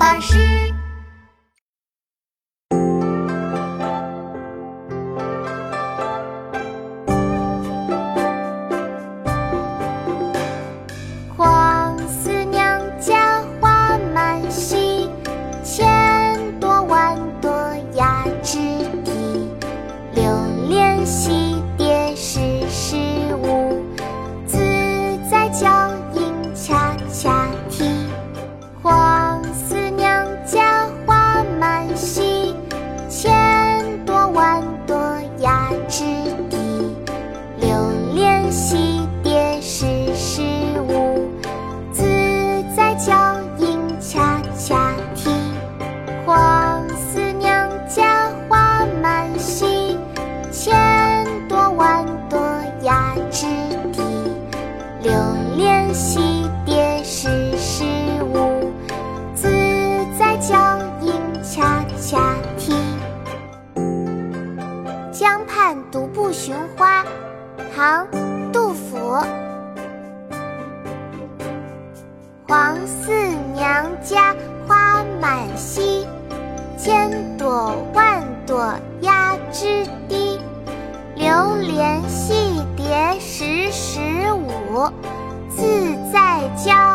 巴士。黄四娘家花满蹊，千朵万朵压枝底。流连戏留连戏蝶时时舞，自在娇莺恰恰啼。江畔独步寻花，唐·杜甫。黄四娘家花满蹊，千朵万朵压。自在江。